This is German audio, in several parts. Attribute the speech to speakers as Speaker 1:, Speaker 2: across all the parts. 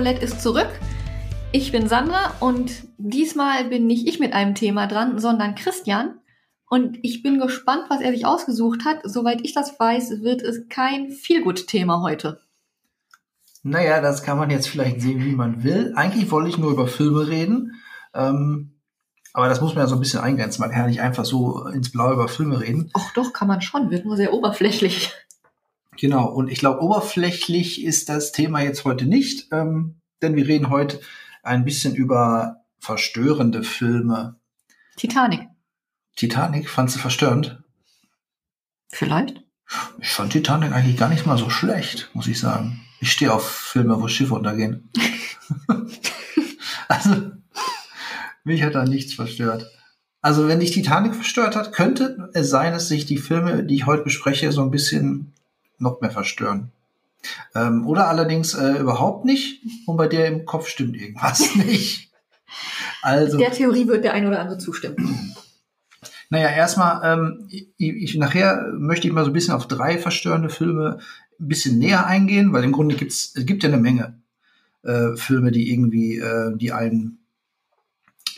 Speaker 1: Themenroulette ist zurück. Ich bin Sandra und diesmal bin nicht ich mit einem Thema dran, sondern Christian. Und ich bin gespannt, was er sich ausgesucht hat. Soweit ich das weiß, wird es kein Feelgood-Thema heute.
Speaker 2: Naja, das kann man jetzt vielleicht sehen, wie man will. Eigentlich wollte ich nur über Filme reden. Ähm, aber das muss man ja so ein bisschen eingrenzen. Man kann ja nicht einfach so ins Blaue über Filme reden.
Speaker 1: Ach doch, kann man schon. Wird nur sehr oberflächlich.
Speaker 2: Genau. Und ich glaube, oberflächlich ist das Thema jetzt heute nicht. Ähm, denn wir reden heute ein bisschen über verstörende Filme.
Speaker 1: Titanic.
Speaker 2: Titanic, fandst du verstörend?
Speaker 1: Vielleicht.
Speaker 2: Ich fand Titanic eigentlich gar nicht mal so schlecht, muss ich sagen. Ich stehe auf Filme, wo Schiffe untergehen. also, mich hat da nichts verstört. Also, wenn dich Titanic verstört hat, könnte es sein, dass sich die Filme, die ich heute bespreche, so ein bisschen noch mehr verstören. Ähm, oder allerdings äh, überhaupt nicht und bei dir im Kopf stimmt irgendwas nicht.
Speaker 1: Also, der Theorie wird der ein oder andere zustimmen.
Speaker 2: Naja, erstmal, ähm, ich, ich, nachher möchte ich mal so ein bisschen auf drei verstörende Filme ein bisschen näher eingehen, weil im Grunde gibt's, es gibt ja eine Menge äh, Filme, die irgendwie, äh, die einen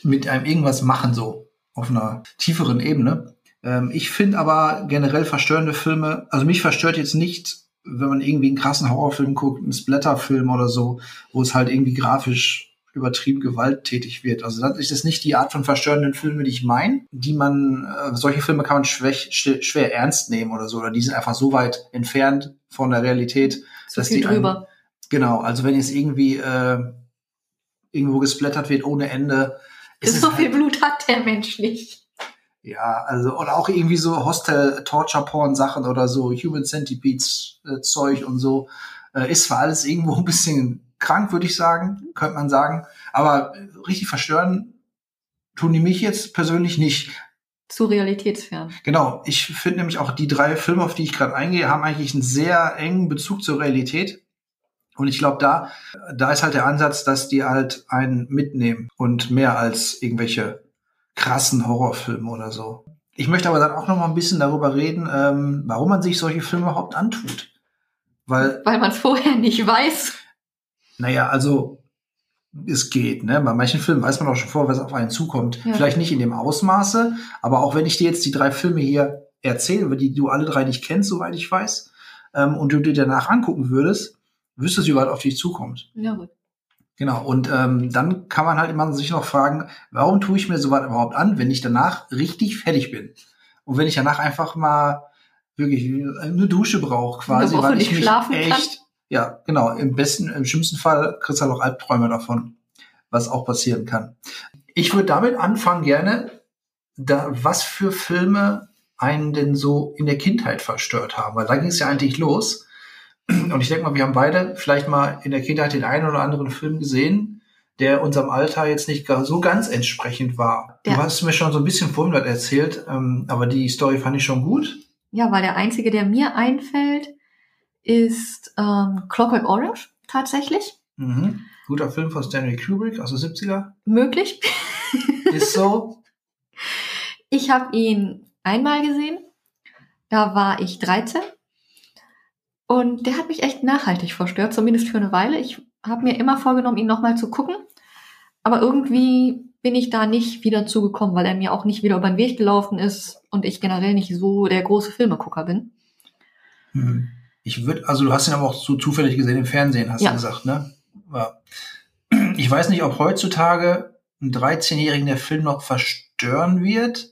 Speaker 2: mit einem irgendwas machen, so auf einer tieferen Ebene. Ähm, ich finde aber generell verstörende Filme, also mich verstört jetzt nicht, wenn man irgendwie einen krassen Horrorfilm guckt, einen Splatterfilm oder so, wo es halt irgendwie grafisch übertrieben gewalttätig wird. Also das ist nicht die Art von verstörenden Filme, die ich meine, die man, äh, solche Filme kann man schwer, schwer ernst nehmen oder so, oder die sind einfach so weit entfernt von der Realität,
Speaker 1: so dass die drüber. Einen,
Speaker 2: genau, also wenn jetzt irgendwie äh, irgendwo gesplattert wird ohne Ende.
Speaker 1: So viel halt, Blut hat der Mensch nicht.
Speaker 2: Ja, also, oder auch irgendwie so Hostel-Torture-Porn-Sachen oder so, Human Centipedes-Zeug äh, und so. Äh, ist zwar alles irgendwo ein bisschen krank, würde ich sagen, könnte man sagen. Aber richtig verstören tun die mich jetzt persönlich nicht.
Speaker 1: Zu realitätsfern.
Speaker 2: Genau. Ich finde nämlich auch die drei Filme, auf die ich gerade eingehe, haben eigentlich einen sehr engen Bezug zur Realität. Und ich glaube, da, da ist halt der Ansatz, dass die halt einen mitnehmen und mehr als irgendwelche krassen Horrorfilme oder so. Ich möchte aber dann auch noch mal ein bisschen darüber reden, ähm, warum man sich solche Filme überhaupt antut. Weil,
Speaker 1: Weil man es vorher nicht weiß.
Speaker 2: Naja, also es geht, ne? Bei manchen Filmen weiß man auch schon vor, was auf einen zukommt. Ja. Vielleicht nicht in dem Ausmaße, aber auch wenn ich dir jetzt die drei Filme hier erzähle, die du alle drei nicht kennst, soweit ich weiß, ähm, und du dir danach angucken würdest, wüsstest du, was auf dich zukommt.
Speaker 1: Ja, gut.
Speaker 2: Genau, und ähm, dann kann man halt immer sich noch fragen, warum tue ich mir sowas überhaupt an, wenn ich danach richtig fertig bin? Und wenn ich danach einfach mal wirklich eine Dusche brauche, quasi, weil ich mich echt, kann. Ja, genau. Im besten, im schlimmsten Fall kriegst du halt auch Albträume davon, was auch passieren kann. Ich würde damit anfangen gerne, da, was für Filme einen denn so in der Kindheit verstört haben, weil da ging es ja eigentlich los. Und ich denke mal, wir haben beide vielleicht mal in der Kindheit den einen oder anderen Film gesehen, der unserem Alter jetzt nicht so ganz entsprechend war. Ja. Du hast mir schon so ein bisschen vorhin was erzählt, ähm, aber die Story fand ich schon gut.
Speaker 1: Ja, weil der einzige, der mir einfällt, ist ähm, Clockwork Orange tatsächlich.
Speaker 2: Mhm. Guter Film von Stanley Kubrick aus den 70er.
Speaker 1: Möglich.
Speaker 2: ist so.
Speaker 1: Ich habe ihn einmal gesehen. Da war ich 13. Und der hat mich echt nachhaltig verstört, zumindest für eine Weile. Ich habe mir immer vorgenommen, ihn nochmal zu gucken. Aber irgendwie bin ich da nicht wieder zugekommen, weil er mir auch nicht wieder über den Weg gelaufen ist und ich generell nicht so der große Filmegucker bin.
Speaker 2: Mhm. Ich würde, also du hast ihn aber auch so zufällig gesehen im Fernsehen, hast ja. du gesagt, ne? Ja. Ich weiß nicht, ob heutzutage ein 13-Jährigen der Film noch verstören wird,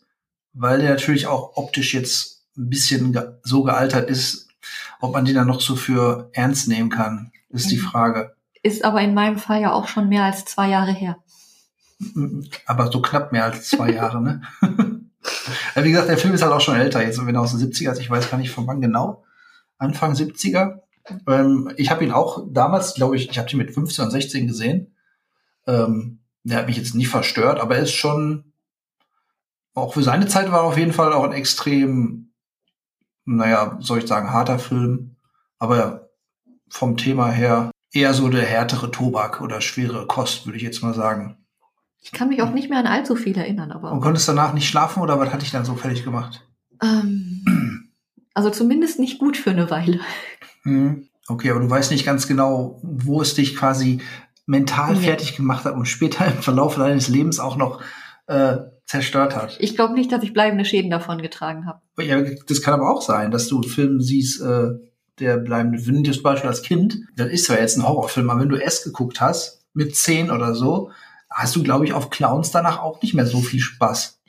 Speaker 2: weil der natürlich auch optisch jetzt ein bisschen so gealtert ist, ob man den dann noch so für ernst nehmen kann, ist mhm. die Frage.
Speaker 1: Ist aber in meinem Fall ja auch schon mehr als zwei Jahre her.
Speaker 2: Aber so knapp mehr als zwei Jahre, ne? Wie gesagt, der Film ist halt auch schon älter jetzt, wenn er aus den 70er ist, ich weiß gar nicht von wann genau. Anfang 70er. Ähm, ich habe ihn auch damals, glaube ich, ich habe ihn mit 15 und 16 gesehen. Ähm, der hat mich jetzt nicht verstört, aber er ist schon, auch für seine Zeit war er auf jeden Fall auch ein extrem, naja, soll ich sagen, harter Film. Aber vom Thema her eher so der härtere Tobak oder schwere Kost, würde ich jetzt mal sagen.
Speaker 1: Ich kann mich auch nicht mehr an allzu viel erinnern, aber.
Speaker 2: Und konntest danach nicht schlafen oder was hatte ich dann so fertig gemacht?
Speaker 1: Ähm, also zumindest nicht gut für eine Weile.
Speaker 2: Hm. Okay, aber du weißt nicht ganz genau, wo es dich quasi mental
Speaker 1: Nee.
Speaker 2: fertig gemacht hat und später im Verlauf deines Lebens auch noch äh, zerstört hat.
Speaker 1: Ich glaube nicht, dass ich bleibende Schäden davon getragen habe.
Speaker 2: Ja, das kann aber auch sein, dass du einen Film siehst, äh, der bleibende, wenn du zum Beispiel als Kind, das ist zwar jetzt ein Horrorfilm, aber wenn du S geguckt hast, mit zehn oder so, hast du, glaube ich, auf Clowns danach auch nicht mehr so viel Spaß.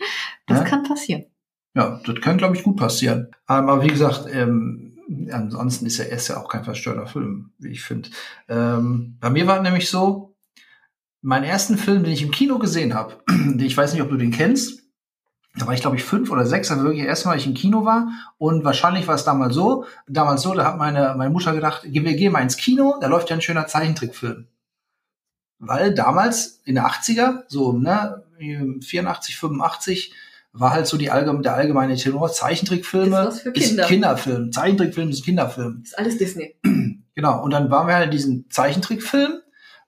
Speaker 1: Das
Speaker 2: Ja?
Speaker 1: kann passieren.
Speaker 2: Ja, das kann, glaube ich, gut passieren. Ähm, Aber wie gesagt, ähm, ansonsten ist ja S ja auch kein verstörender Film, wie ich finde. Ähm, bei mir war nämlich so, mein ersten Film, den ich im Kino gesehen habe, ich weiß nicht, ob du den kennst, da war ich, glaube ich, fünf oder sechs, also wirklich erst Mal, ich im Kino war. Und wahrscheinlich war es damals so, damals so, da hat meine, meine Mutter gedacht, wir gehen mal ins Kino, da läuft ja ein schöner Zeichentrickfilm. Weil damals, in der 80er, so, ne, 84, 85, war halt so die allgemeine, der allgemeine Tenor, Zeichentrickfilme
Speaker 1: Ist für
Speaker 2: ist
Speaker 1: Kinder.
Speaker 2: Kinderfilm. Zeichentrickfilm ist Kinderfilm.
Speaker 1: Ist alles Disney.
Speaker 2: Genau, und dann waren wir halt in diesem Zeichentrickfilm,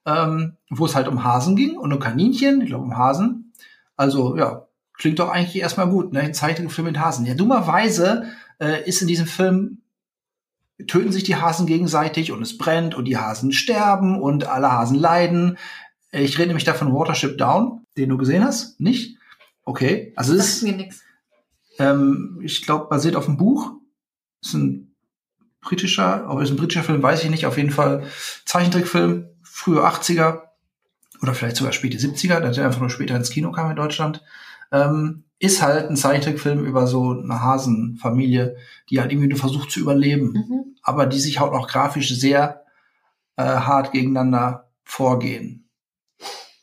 Speaker 2: ähm, wo es halt um Hasen ging und um Kaninchen, ich glaube um Hasen. Also ja, klingt doch eigentlich erstmal gut, ne? Ein Zeichentrickfilm mit Hasen. Ja, dummerweise äh, ist in diesem Film, töten sich die Hasen gegenseitig und es brennt und die Hasen sterben und alle Hasen leiden. Ich rede nämlich da von Watership Down, den du gesehen hast, nicht? Okay, also es
Speaker 1: Das
Speaker 2: ist
Speaker 1: ist mir nix.
Speaker 2: ähm, ich glaube, basiert auf einem Buch. Ist ein britischer, ob es ein britischer Film, weiß ich nicht. Auf jeden Fall Zeichentrickfilm, frühe 80er oder vielleicht sogar späte 70er, der einfach nur später ins Kino kam in Deutschland. Ähm, ist halt ein Zeichentrickfilm über so eine Hasenfamilie, die halt irgendwie nur versucht zu überleben,
Speaker 1: Mhm.
Speaker 2: aber die sich halt auch grafisch sehr äh, hart gegeneinander vorgehen.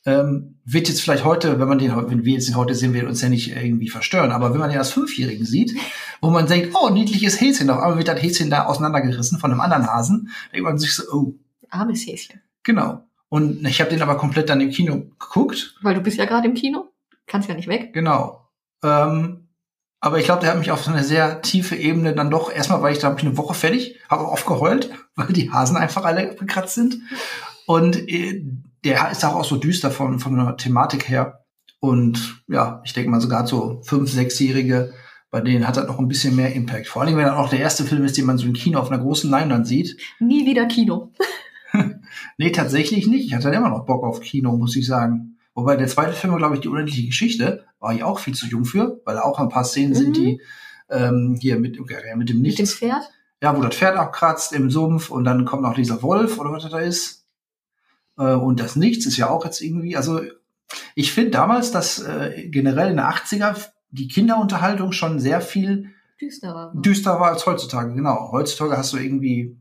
Speaker 2: Ähm, wird jetzt vielleicht heute, wenn man den, wenn wir jetzt den heute sehen, wird uns ja nicht irgendwie verstören. Aber wenn man den als Fünfjährigen sieht, wo man denkt, oh, niedliches Häschen, auf einmal wird das Häschen da auseinandergerissen von einem anderen Hasen, denkt man sich so, oh,
Speaker 1: Armes Häschen.
Speaker 2: Genau. Und ich habe den aber komplett dann im Kino geguckt,
Speaker 1: Weil du bist ja gerade im Kino. Kannst ja nicht weg.
Speaker 2: genau. Ähm, aber ich glaube, der hat mich auf so eine sehr tiefe Ebene dann doch, erstmal war ich da ich eine Woche fertig, habe auch oft geheult, weil die Hasen einfach alle gekratzt sind. Und äh, der ist auch so düster von, von der Thematik her. Und ja, ich denke mal sogar so fünf, sechsjährige, bei denen hat das noch ein bisschen mehr Impact. Vor allem, wenn dann auch der erste Film ist, den man so im Kino auf einer großen Leinwand sieht.
Speaker 1: Nie wieder Kino.
Speaker 2: Nee, tatsächlich nicht. Ich hatte dann immer noch Bock auf Kino, muss ich sagen. Wobei der zweite Film, glaube ich, die unendliche Geschichte, war ich auch viel zu jung für, weil da auch ein paar Szenen sind,
Speaker 1: Mhm.
Speaker 2: die ähm, hier mit, äh, mit dem
Speaker 1: Mit dem
Speaker 2: Nichts.
Speaker 1: Pferd.
Speaker 2: Ja, wo das Pferd abkratzt im Sumpf und dann kommt noch dieser Wolf oder was das da ist. Äh, und das Nichts ist ja auch jetzt irgendwie, also ich finde damals, dass äh, generell in der 80er die Kinderunterhaltung schon sehr viel
Speaker 1: Düsterer.
Speaker 2: düster war als heutzutage. Genau. Heutzutage hast du irgendwie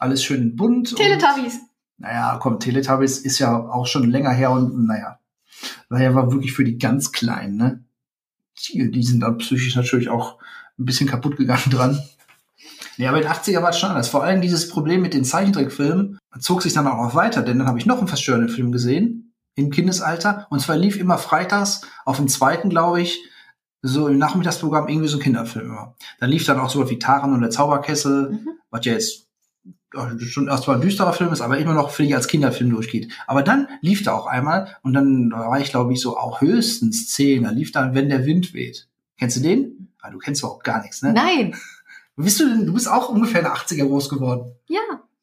Speaker 2: alles schön bunt. und-
Speaker 1: Teletubbies.
Speaker 2: naja, komm, Teletubbies ist ja auch schon länger her und naja, daher war wirklich für die ganz Kleinen, ne? Die, die sind dann psychisch natürlich auch ein bisschen kaputt gegangen dran. Nee, aber in den 80er war es schon anders. Vor allem dieses Problem mit den Zeichentrickfilmen zog sich dann auch noch weiter, denn dann habe ich noch einen verstörenden Film gesehen im Kindesalter und zwar lief immer freitags auf dem zweiten, glaube ich, so im Nachmittagsprogramm irgendwie so ein Kinderfilm immer. Dann lief dann auch so wie Taran und der Zauberkessel,
Speaker 1: Mhm.
Speaker 2: was ja jetzt ja, schon erstmal ein düsterer Film ist, aber immer noch, finde ich, als Kinderfilm durchgeht. Aber dann lief da auch einmal und dann war ich, glaube ich, so auch höchstens zehn. Da lief dann, wenn der Wind weht. Kennst du den? Ah, du kennst überhaupt gar nichts, ne?
Speaker 1: Nein.
Speaker 2: Bist du denn, du bist auch ungefähr in den 80er groß geworden.
Speaker 1: Ja.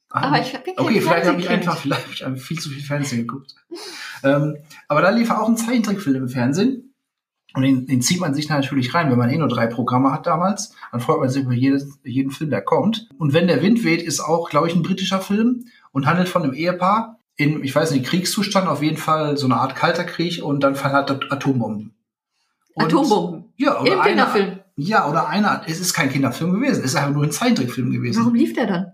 Speaker 2: Ah,
Speaker 1: Aber ich bin
Speaker 2: Okay, vielleicht habe ich einfach, vielleicht habe ich einfach viel zu viel Fernsehen geguckt. ähm, aber da lief auch ein Zeichentrickfilm im Fernsehen. Und den, den zieht man sich natürlich rein, wenn man eh nur drei Programme hat damals. Dann freut man sich über jedes, jeden Film, der kommt. Und wenn der Wind weht, ist auch, glaube ich, ein britischer Film und handelt von einem Ehepaar in, ich weiß nicht, Kriegszustand, auf jeden Fall so eine Art kalter Krieg und dann fallen halt Atombomben. Und-
Speaker 1: Atombomben.
Speaker 2: Ja,
Speaker 1: Im
Speaker 2: oder einer,
Speaker 1: Kinderfilm.
Speaker 2: ja, oder einer, es ist kein Kinderfilm gewesen, es ist einfach nur ein Zeichentrickfilm gewesen.
Speaker 1: Warum lief der dann?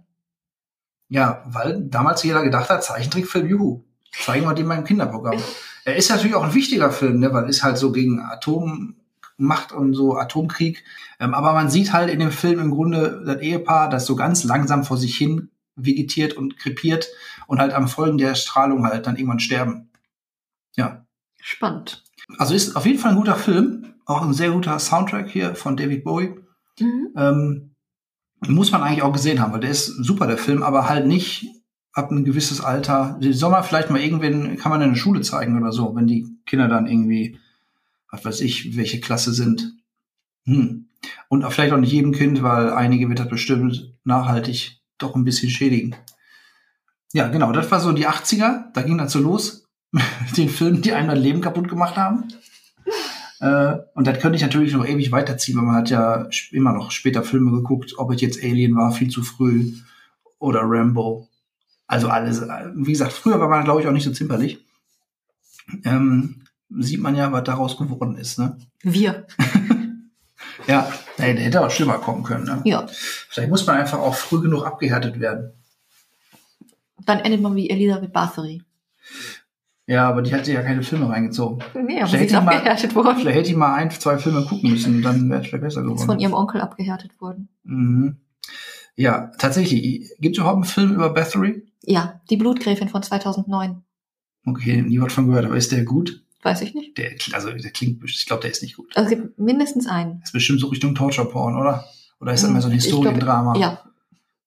Speaker 2: Ja, weil damals jeder gedacht hat, Zeichentrickfilm, juhu, zeigen wir den mal im Kinderprogramm. Er ist natürlich auch ein wichtiger Film, ne, weil ist halt so gegen Atommacht und so Atomkrieg. Ähm, aber man sieht halt in dem Film im Grunde das Ehepaar, das so ganz langsam vor sich hin vegetiert und krepiert und halt am Folgen der Strahlung halt dann irgendwann sterben. Ja.
Speaker 1: Spannend.
Speaker 2: Also ist auf jeden Fall ein guter Film. Auch ein sehr guter Soundtrack hier von David Bowie.
Speaker 1: Mhm.
Speaker 2: Ähm, muss man eigentlich auch gesehen haben, weil der ist super, der Film, aber halt nicht ab ein gewisses Alter. Soll man vielleicht mal irgendwann, kann man in der Schule zeigen oder so, wenn die Kinder dann irgendwie, was weiß ich, welche Klasse sind. Hm. Und auch vielleicht auch nicht jedem Kind, weil einige wird das bestimmt nachhaltig doch ein bisschen schädigen. Ja, genau, das war so die 80er. Da ging dann so los den Filmen, die einem das Leben kaputt gemacht haben. Äh, und das könnte ich natürlich noch ewig weiterziehen, weil man hat ja immer noch später Filme geguckt, ob es jetzt Alien war, viel zu früh oder Rambo. Also alles. Wie gesagt, früher war man, glaube ich, auch nicht so zimperlich. Ähm, sieht man ja, was daraus geworden ist, ne?
Speaker 1: Wir.
Speaker 2: Ja, der, der hätte auch schlimmer kommen können, ne?
Speaker 1: Ja.
Speaker 2: Vielleicht muss man einfach auch früh genug abgehärtet werden.
Speaker 1: Dann endet man wie Elisabeth Bathory.
Speaker 2: Ja, aber die hat sich ja keine Filme reingezogen.
Speaker 1: Nee, aber
Speaker 2: Vielleicht
Speaker 1: sie ist
Speaker 2: ich mal-
Speaker 1: abgehärtet worden.
Speaker 2: Vielleicht hätte ich mal ein, zwei Filme gucken müssen, dann wäre es vielleicht besser
Speaker 1: Ist von
Speaker 2: geworden.
Speaker 1: ihrem Onkel abgehärtet worden.
Speaker 2: Mhm. Ja, tatsächlich. Gibt es überhaupt einen Film über Bathory?
Speaker 1: Ja, die Blutgräfin von 2009.
Speaker 2: Okay, nie was von gehört, aber ist der gut?
Speaker 1: Weiß ich nicht.
Speaker 2: Der, also, der klingt, ich glaube, der ist nicht gut.
Speaker 1: Also es gibt mindestens einen.
Speaker 2: ist bestimmt so Richtung Torture-Porn, oder? Oder ist das mehr so ein Historiendrama?
Speaker 1: Ja,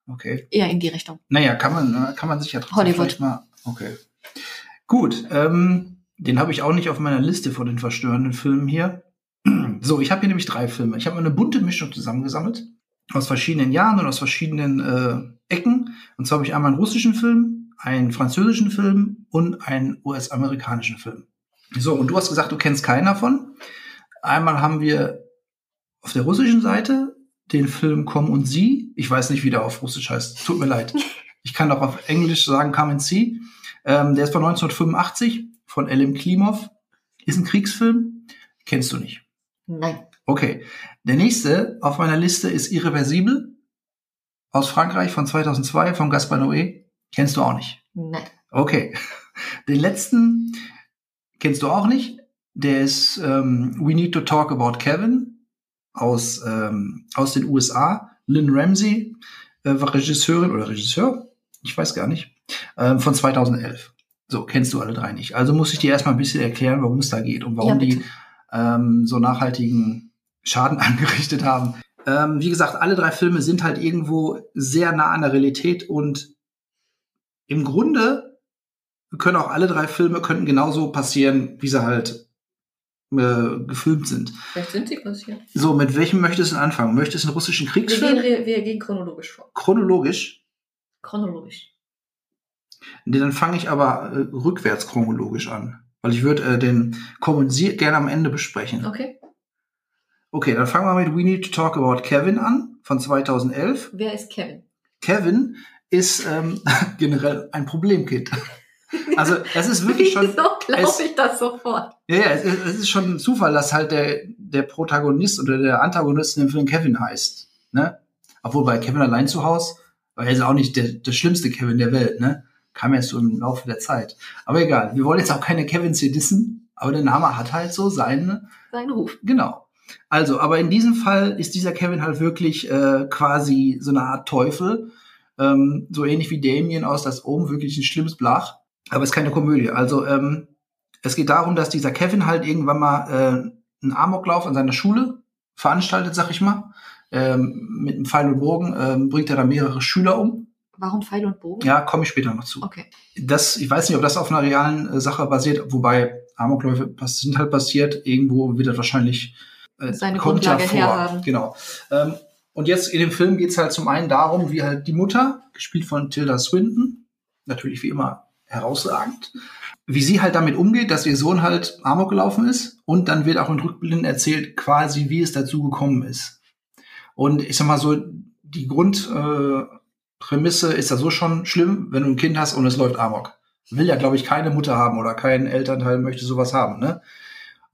Speaker 2: Okay.
Speaker 1: eher in die Richtung.
Speaker 2: Naja, kann man, kann man sich ja trotzdem
Speaker 1: Hollywood.
Speaker 2: vielleicht mal. Okay. Gut, ähm, den habe ich auch nicht auf meiner Liste von den verstörenden Filmen hier. So, ich habe hier nämlich drei Filme. Ich habe eine bunte Mischung zusammengesammelt. Aus verschiedenen Jahren und aus verschiedenen äh, Ecken. Und zwar habe ich einmal einen russischen Film, einen französischen Film und einen US-amerikanischen Film. So, und du hast gesagt, du kennst keinen davon. Einmal haben wir auf der russischen Seite den Film Komm und Sie. Ich weiß nicht, wie der auf Russisch heißt. Tut mir leid. Ich kann auch auf Englisch sagen Come and See. Ähm, der ist von 1985 von Elim Klimov. Ist ein Kriegsfilm. Kennst du nicht.
Speaker 1: Nein.
Speaker 2: Okay. Der nächste auf meiner Liste ist Irreversibel aus Frankreich von 2002 von Gaspar Noé. Kennst du auch nicht.
Speaker 1: Nein.
Speaker 2: Okay. Den letzten kennst du auch nicht. Der ist ähm, We Need to Talk About Kevin aus, ähm, aus den USA. Lynn Ramsey äh, war Regisseurin oder Regisseur, ich weiß gar nicht, ähm, von 2011. So, kennst du alle drei nicht. Also muss ich dir erstmal ein bisschen erklären, worum es da geht und warum
Speaker 1: Ja,
Speaker 2: die ähm, so nachhaltigen Schaden angerichtet haben. Ähm, wie gesagt, alle drei Filme sind halt irgendwo sehr nah an der Realität und im Grunde können auch alle drei Filme könnten genauso passieren, wie sie halt äh, gefilmt sind.
Speaker 1: Vielleicht sind sie passiert.
Speaker 2: So, mit welchem möchtest du anfangen? Möchtest du einen russischen
Speaker 1: Wir gehen,
Speaker 2: Kriegsfilm?
Speaker 1: wir gehen chronologisch vor.
Speaker 2: Chronologisch?
Speaker 1: Chronologisch.
Speaker 2: Nee, dann fange ich aber äh, rückwärts chronologisch an. Weil ich würde äh, den Kommuniziert gerne am Ende besprechen.
Speaker 1: Okay.
Speaker 2: Okay, dann fangen wir mit We Need to Talk About Kevin an, von 2011.
Speaker 1: Wer ist Kevin?
Speaker 2: Kevin ist ähm, generell ein Problemkind. Also es ist wirklich schon,
Speaker 1: Wieso glaube ich das sofort?
Speaker 2: ja, ja, es, es ist schon ein Zufall, dass halt der, der Protagonist oder der Antagonist in dem Film Kevin heißt. Ne? Obwohl bei Kevin allein zu Hause war er ist auch nicht der, der schlimmste Kevin der Welt, ne? Kam erst so im Laufe der Zeit. Aber egal, wir wollen jetzt auch keine Kevins hier dissen, aber der Name hat halt so seine,
Speaker 1: Sein Ruf.
Speaker 2: Genau. Also, aber in diesem Fall ist dieser Kevin halt wirklich äh, quasi so eine Art Teufel. Ähm, so ähnlich wie Damien aus das Ohm, wirklich ein schlimmes Blach. Aber es ist keine Komödie. Also, ähm, es geht darum, dass dieser Kevin halt irgendwann mal äh, einen Amoklauf an seiner Schule veranstaltet, sag ich mal. Ähm, mit einem Pfeil und Bogen ähm, bringt er da mehrere Schüler um.
Speaker 1: Warum Pfeil und Bogen?
Speaker 2: Ja, komme ich später noch zu
Speaker 1: Okay.
Speaker 2: das, ich weiß nicht, ob das auf einer realen äh, Sache basiert, wobei Amokläufe sind halt passiert. Irgendwo wird das wahrscheinlich
Speaker 1: Seine
Speaker 2: kommt
Speaker 1: Grundlage
Speaker 2: ja vor.
Speaker 1: herhaben.
Speaker 2: Genau. Ähm, und jetzt in dem Film geht es halt zum einen darum, wie halt die Mutter, gespielt von Tilda Swinton, natürlich wie immer herausragend, wie sie halt damit umgeht, dass ihr Sohn halt Amok gelaufen ist. Und dann wird auch in Rückblicken erzählt, quasi, wie es dazu gekommen ist. Und ich sag mal so, die Grundprämisse äh, ist ja so schon schlimm, wenn du ein Kind hast und es läuft Amok. Will ja, glaube ich, keine Mutter haben oder kein Elternteil möchte sowas haben. Ne?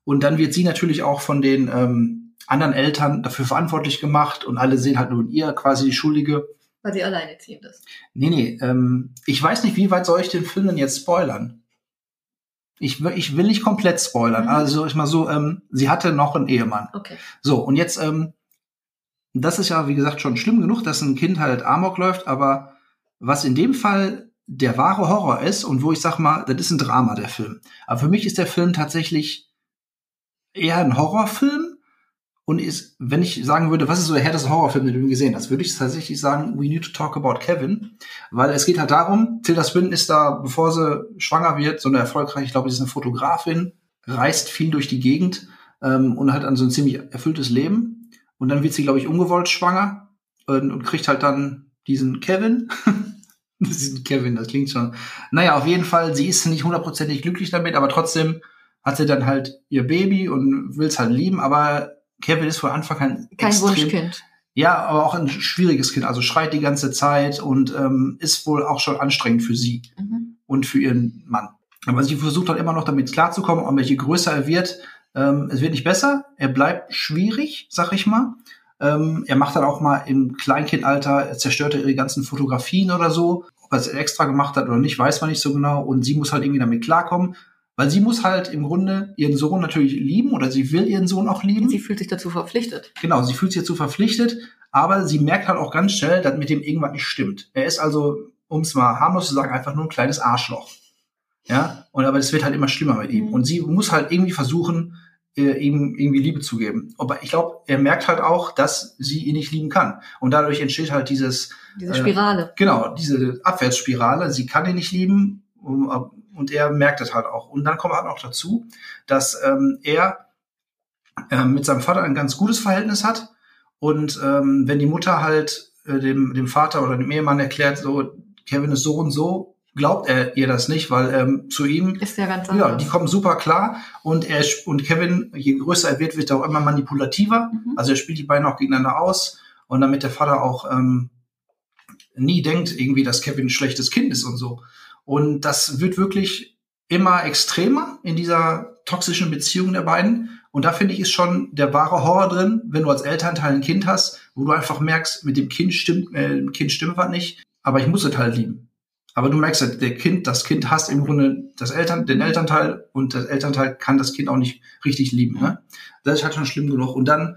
Speaker 2: Und dann wird sie natürlich auch von den ähm, anderen Eltern dafür verantwortlich gemacht und alle sehen halt nur in ihr quasi die Schuldige.
Speaker 1: Weil sie alleine ziehen das.
Speaker 2: Nee, nee, ähm, ich weiß nicht, wie weit soll ich den Film denn jetzt spoilern? Ich, will- ich will nicht komplett spoilern.
Speaker 1: Mhm.
Speaker 2: Also ich mal so, ähm, sie hatte noch einen Ehemann.
Speaker 1: Okay.
Speaker 2: So, und jetzt, ähm, das ist ja, wie gesagt, schon schlimm genug, dass ein Kind halt Amok läuft, aber was in dem Fall der wahre Horror ist und wo ich sag mal, das ist ein Drama, der Film. Aber für mich ist der Film tatsächlich eher ein Horrorfilm und ist, wenn ich sagen würde, was ist so der härteste Horrorfilm, den du gesehen hast, würde ich tatsächlich sagen, We Need to Talk About Kevin, weil es geht halt darum, Tilda Swinton ist da, bevor sie schwanger wird, so eine erfolgreiche, ich glaube, sie ist eine Fotografin, reist viel durch die Gegend ähm, und hat dann so ein ziemlich erfülltes Leben und dann wird sie, glaube ich, ungewollt schwanger und, und kriegt halt dann diesen Kevin. diesen Kevin, das klingt schon. Naja, auf jeden Fall, sie ist nicht hundertprozentig glücklich damit, aber trotzdem hat sie dann halt ihr Baby und will es halt lieben, aber Kevin ist von Anfang an
Speaker 1: Kein
Speaker 2: extrem,
Speaker 1: Wunschkind.
Speaker 2: Ja, aber auch ein schwieriges Kind, also schreit die ganze Zeit und ähm, ist wohl auch schon anstrengend für sie
Speaker 1: Mhm.
Speaker 2: und für ihren Mann. Aber sie versucht halt immer noch damit klarzukommen, aber je größer er wird, ähm, es wird nicht besser. Er bleibt schwierig, sag ich mal. Ähm, er macht dann auch mal im Kleinkindalter, er zerstört ihre ganzen Fotografien oder so. Ob er es extra gemacht hat oder nicht, weiß man nicht so genau. Und sie muss halt irgendwie damit klarkommen, weil sie muss halt im Grunde ihren Sohn natürlich lieben oder sie will ihren Sohn auch lieben.
Speaker 1: Sie fühlt sich dazu verpflichtet.
Speaker 2: Genau, sie fühlt sich dazu verpflichtet, aber sie merkt halt auch ganz schnell, dass mit dem irgendwas nicht stimmt. Er ist also, um es mal harmlos zu sagen, einfach nur ein kleines Arschloch. Ja, und aber es wird halt immer schlimmer mit ihm.
Speaker 1: Mhm.
Speaker 2: Und sie muss halt irgendwie versuchen, äh, ihm irgendwie Liebe zu geben. Aber ich glaube, er merkt halt auch, dass sie ihn nicht lieben kann. Und dadurch entsteht halt dieses,
Speaker 1: Diese
Speaker 2: Äh,
Speaker 1: Spirale.
Speaker 2: genau, diese Abwärtsspirale. Sie kann ihn nicht lieben um, und er merkt es halt auch. Und dann kommt halt auch dazu, dass ähm, er ähm, mit seinem Vater ein ganz gutes Verhältnis hat. Und ähm, wenn die Mutter halt äh, dem, dem Vater oder dem Ehemann erklärt, so, Kevin ist so und so, glaubt er ihr das nicht, weil ähm, zu ihm
Speaker 1: Ist ja ganz
Speaker 2: ja,
Speaker 1: anders.
Speaker 2: die kommen super klar und er und Kevin, je größer er wird, wird er auch immer manipulativer.
Speaker 1: Mhm.
Speaker 2: Also er spielt die beiden auch gegeneinander aus und damit der Vater auch ähm, nie denkt irgendwie, dass Kevin ein schlechtes Kind ist und so. Und das wird wirklich immer extremer in dieser toxischen Beziehung der beiden. Und da finde ich, ist schon der wahre Horror drin, wenn du als Elternteil ein Kind hast, wo du einfach merkst, mit dem Kind stimmt, äh, dem Kind stimmt was nicht, aber ich muss es halt lieben. Aber du merkst halt, der Kind, das Kind hasst im Grunde das Eltern, den Elternteil und das Elternteil kann das Kind auch nicht richtig lieben. Ne? Das ist halt schon schlimm genug. Und dann,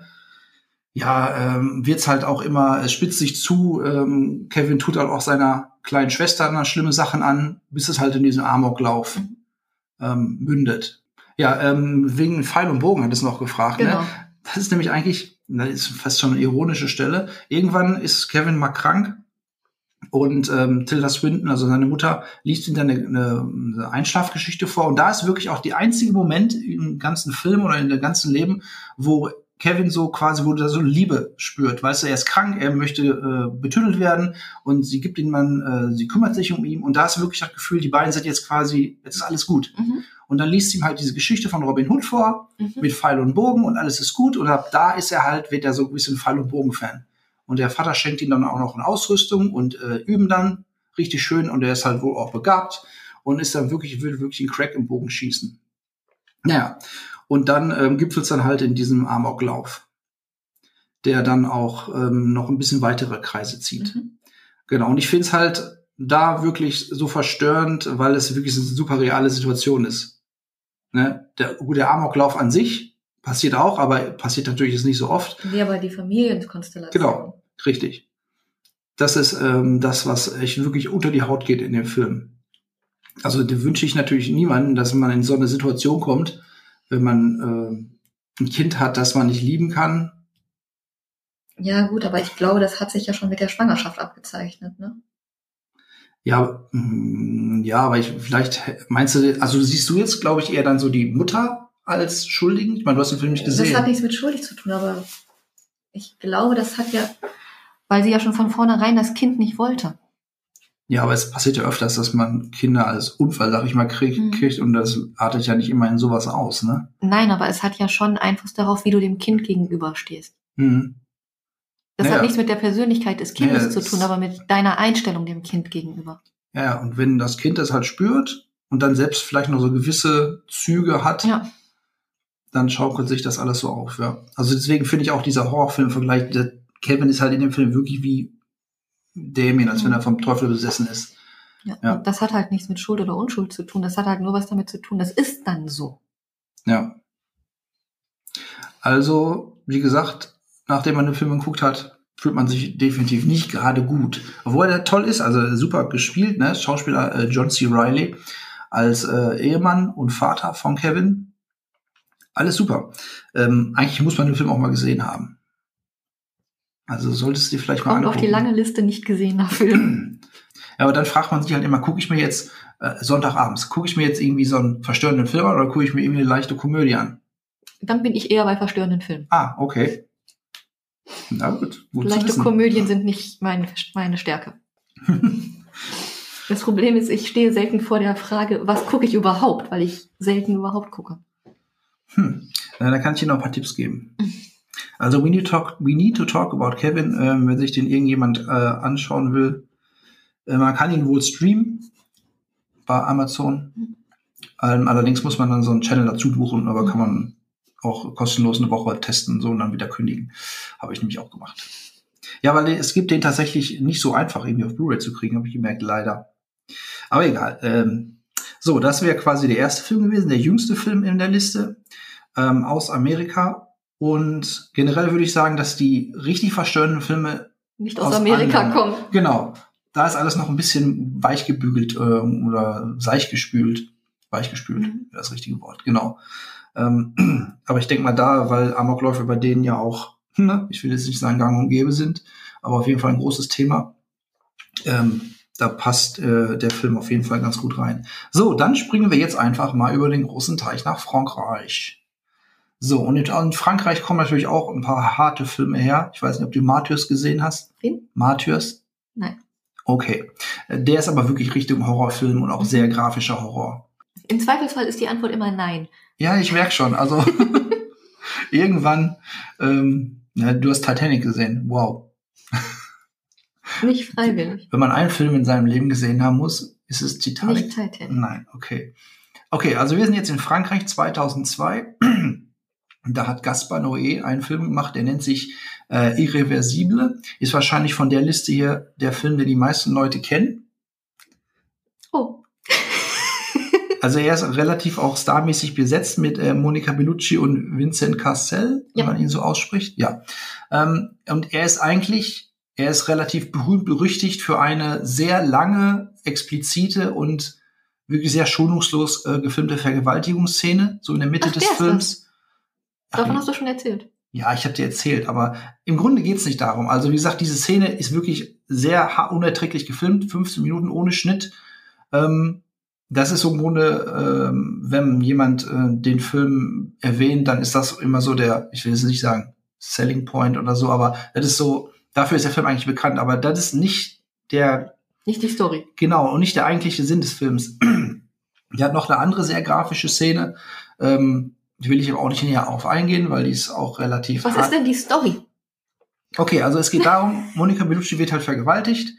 Speaker 2: ja, ähm, wird's halt auch immer, es spitzt sich zu. Ähm, Kevin tut halt auch seiner kleinen Schwester dann schlimme Sachen an, bis es halt in diesen Amoklauf
Speaker 1: Mhm.
Speaker 2: ähm, mündet. Ja, ähm, wegen Pfeil und Bogen hat es noch gefragt.
Speaker 1: Genau.
Speaker 2: Ne? Das ist nämlich eigentlich, das ist fast schon eine ironische Stelle. Irgendwann ist Kevin mal krank und ähm, Tilda Swinton, also seine Mutter, liest ihm dann eine, eine, eine Einschlafgeschichte vor. Und da ist wirklich auch der einzige Moment im ganzen Film oder in dem ganzen Leben, wo Kevin so quasi, wo er so Liebe spürt. Weißt du, er ist krank, er möchte äh, betüdelt werden und sie gibt ihm dann, äh, sie kümmert sich um ihn. Und da ist wirklich das Gefühl, die beiden sind jetzt quasi, jetzt ist alles gut.
Speaker 1: Mhm.
Speaker 2: Und dann liest sie ihm halt diese Geschichte von Robin Hood vor
Speaker 1: Mhm.
Speaker 2: mit Pfeil und Bogen und alles ist gut. Und ab da ist er halt, wird er so ein bisschen Pfeil und Bogen-Fan. Und der Vater schenkt ihm dann auch noch eine Ausrüstung und äh, üben dann richtig schön. Und er ist halt wohl auch begabt und ist dann wirklich, will wirklich einen Crack im Bogen schießen. Naja, und dann ähm, gipfelt's dann halt in diesem Amoklauf, der dann auch ähm, noch ein bisschen weitere Kreise zieht.
Speaker 1: Mhm.
Speaker 2: Genau, und ich finde es halt da wirklich so verstörend, weil es wirklich eine super reale Situation ist. Ne? Der, gut, der Amoklauf an sich passiert auch, aber passiert natürlich jetzt nicht so oft.
Speaker 1: Nee, aber die Familienkonstellation.
Speaker 2: Genau, richtig. Das ist ähm, das, was echt wirklich unter die Haut geht in dem Film. Also da wünsche ich natürlich niemanden, dass man in so eine Situation kommt, wenn man äh, ein Kind hat, das man nicht lieben kann.
Speaker 1: Ja, gut, aber ich glaube, das hat sich ja schon mit der Schwangerschaft abgezeichnet, ne?
Speaker 2: Ja, mm, ja, aber ich, vielleicht meinst du, also siehst du jetzt, glaube ich, eher dann so die Mutter als Schuldigen? Ich meine, du hast den Film nicht gesehen.
Speaker 1: Das hat nichts mit schuldig zu tun, aber ich glaube, das hat ja, weil sie ja schon von vornherein das Kind nicht wollte.
Speaker 2: Ja, aber es passiert ja öfters, dass man Kinder als Unfall, sag ich mal, kriegt,
Speaker 1: Mhm.
Speaker 2: kriegt und das artet ja nicht immer in sowas aus, ne?
Speaker 1: Nein, aber es hat ja schon Einfluss darauf, wie du dem Kind gegenüberstehst.
Speaker 2: Mhm.
Speaker 1: Das
Speaker 2: Naja.
Speaker 1: hat nichts mit der Persönlichkeit des Kindes
Speaker 2: Ja,
Speaker 1: zu tun, aber mit deiner Einstellung dem Kind gegenüber.
Speaker 2: Ja, und wenn das Kind das halt spürt und dann selbst vielleicht noch so gewisse Züge hat,
Speaker 1: Ja.
Speaker 2: dann schaukelt sich das alles so auf, ja. Also deswegen finde ich auch dieser Horrorfilm-Vergleich, der Kevin ist halt in dem Film wirklich wie Damien, als wenn er vom Teufel besessen ist.
Speaker 1: Ja.
Speaker 2: Ja.
Speaker 1: Und das hat halt nichts mit Schuld oder Unschuld zu tun. Das hat halt nur was damit zu tun. Das ist dann so.
Speaker 2: Ja. Also, wie gesagt, nachdem man den Film geguckt hat, fühlt man sich definitiv nicht gerade gut. Obwohl er toll ist, also super gespielt, ne? Schauspieler äh, John C. Riley als äh, Ehemann und Vater von Kevin. Alles super. Ähm, eigentlich muss man den Film auch mal gesehen haben. Also solltest du dir vielleicht mal
Speaker 1: Kommt auf
Speaker 2: angucken.
Speaker 1: die lange Liste nicht gesehener Film.
Speaker 2: Ja, aber dann fragt man sich halt immer, gucke ich mir jetzt äh, Sonntagabends, gucke ich mir jetzt irgendwie so einen verstörenden Film an oder gucke ich mir irgendwie eine leichte Komödie an?
Speaker 1: Dann bin ich eher bei verstörenden Filmen.
Speaker 2: Ah, okay. Na gut, gut
Speaker 1: Leichte. Komödien sind nicht meine, meine Stärke. Das Problem ist, ich stehe selten vor der Frage, was gucke ich überhaupt, weil ich selten überhaupt gucke.
Speaker 2: Hm. Na, da kann ich dir noch ein paar Tipps geben. Also we need to talk, we need to talk about Kevin, ähm, wenn sich den irgendjemand äh, anschauen will. Äh, man kann ihn wohl streamen bei Amazon. Ähm, allerdings muss man dann so einen Channel dazu buchen, aber kann man auch kostenlos eine Woche testen so und dann wieder kündigen. Habe ich nämlich auch gemacht. Ja, weil es gibt den tatsächlich nicht so einfach irgendwie auf Blu-ray zu kriegen, habe ich gemerkt, leider. Aber egal. Ähm, so, das wäre quasi der erste Film gewesen, der jüngste Film in der Liste ähm, aus Amerika. Und generell würde ich sagen, dass die richtig verstörenden Filme
Speaker 1: Nicht aus,
Speaker 2: Aus
Speaker 1: Amerika
Speaker 2: anderen.
Speaker 1: kommen.
Speaker 2: Genau. Da ist alles noch ein bisschen weich gebügelt äh, oder seich gespült. Weich gespült,
Speaker 1: Mhm.
Speaker 2: wäre das richtige Wort, genau. Ähm, aber ich denke mal da, weil Amokläufe bei denen ja auch, ne, ich will jetzt nicht sagen gang und gäbe sind, aber auf jeden Fall ein großes Thema. Ähm, da passt äh, der Film auf jeden Fall ganz gut rein. So, dann springen wir jetzt einfach mal über den großen Teich nach Frankreich. So, und in, Frankreich kommen natürlich auch ein paar harte Filme her. Ich weiß nicht, ob du Martyrs gesehen hast.
Speaker 1: Wen?
Speaker 2: Martyrs?
Speaker 1: Nein.
Speaker 2: Okay. Äh, Der ist aber wirklich Richtung Horrorfilm und auch sehr grafischer Horror.
Speaker 1: Im Zweifelsfall ist die Antwort immer nein.
Speaker 2: Ja, ich merk schon. Also irgendwann, ähm, ja, du hast Titanic gesehen. Wow.
Speaker 1: Nicht freiwillig.
Speaker 2: Wenn man einen Film in seinem Leben gesehen haben muss, ist es Titanic.
Speaker 1: Nicht Titanic.
Speaker 2: Nein, okay. Okay, also wir sind jetzt in Frankreich 2002. Da hat Gaspar Noé einen Film gemacht, der nennt sich äh, Irreversible. Ist wahrscheinlich von der Liste hier der Film, den die meisten Leute kennen.
Speaker 1: Oh.
Speaker 2: Also er ist relativ auch starmäßig besetzt mit äh, Monica Bellucci und Vincent Cassel, wenn
Speaker 1: Ja.
Speaker 2: man ihn so ausspricht. Ja. Ähm, und er ist eigentlich, er ist relativ berühmt berüchtigt für eine sehr lange, explizite und wirklich sehr schonungslos äh, gefilmte Vergewaltigungsszene, so in der Mitte
Speaker 1: Ach,
Speaker 2: des Films.
Speaker 1: Davon
Speaker 2: Ach,
Speaker 1: hast du schon erzählt.
Speaker 2: ja, ich habe dir erzählt, aber im Grunde geht's nicht darum. Also wie gesagt, diese Szene ist wirklich sehr unerträglich gefilmt, 15 Minuten ohne Schnitt. Ähm, das ist so im Grunde, ähm, wenn jemand äh, den Film erwähnt, dann ist das immer so der, ich will jetzt nicht sagen Selling Point oder so, aber das ist so, dafür ist der Film eigentlich bekannt, aber das ist nicht der
Speaker 1: Nicht die Story.
Speaker 2: Genau, und nicht der eigentliche Sinn des Films. Die hat noch eine andere sehr grafische Szene. Ähm, will ich aber auch nicht näher auf eingehen, weil die ist auch relativ
Speaker 1: Was
Speaker 2: hart.
Speaker 1: ist denn die Story?
Speaker 2: Okay, also es geht darum, Monika Bellucci wird halt vergewaltigt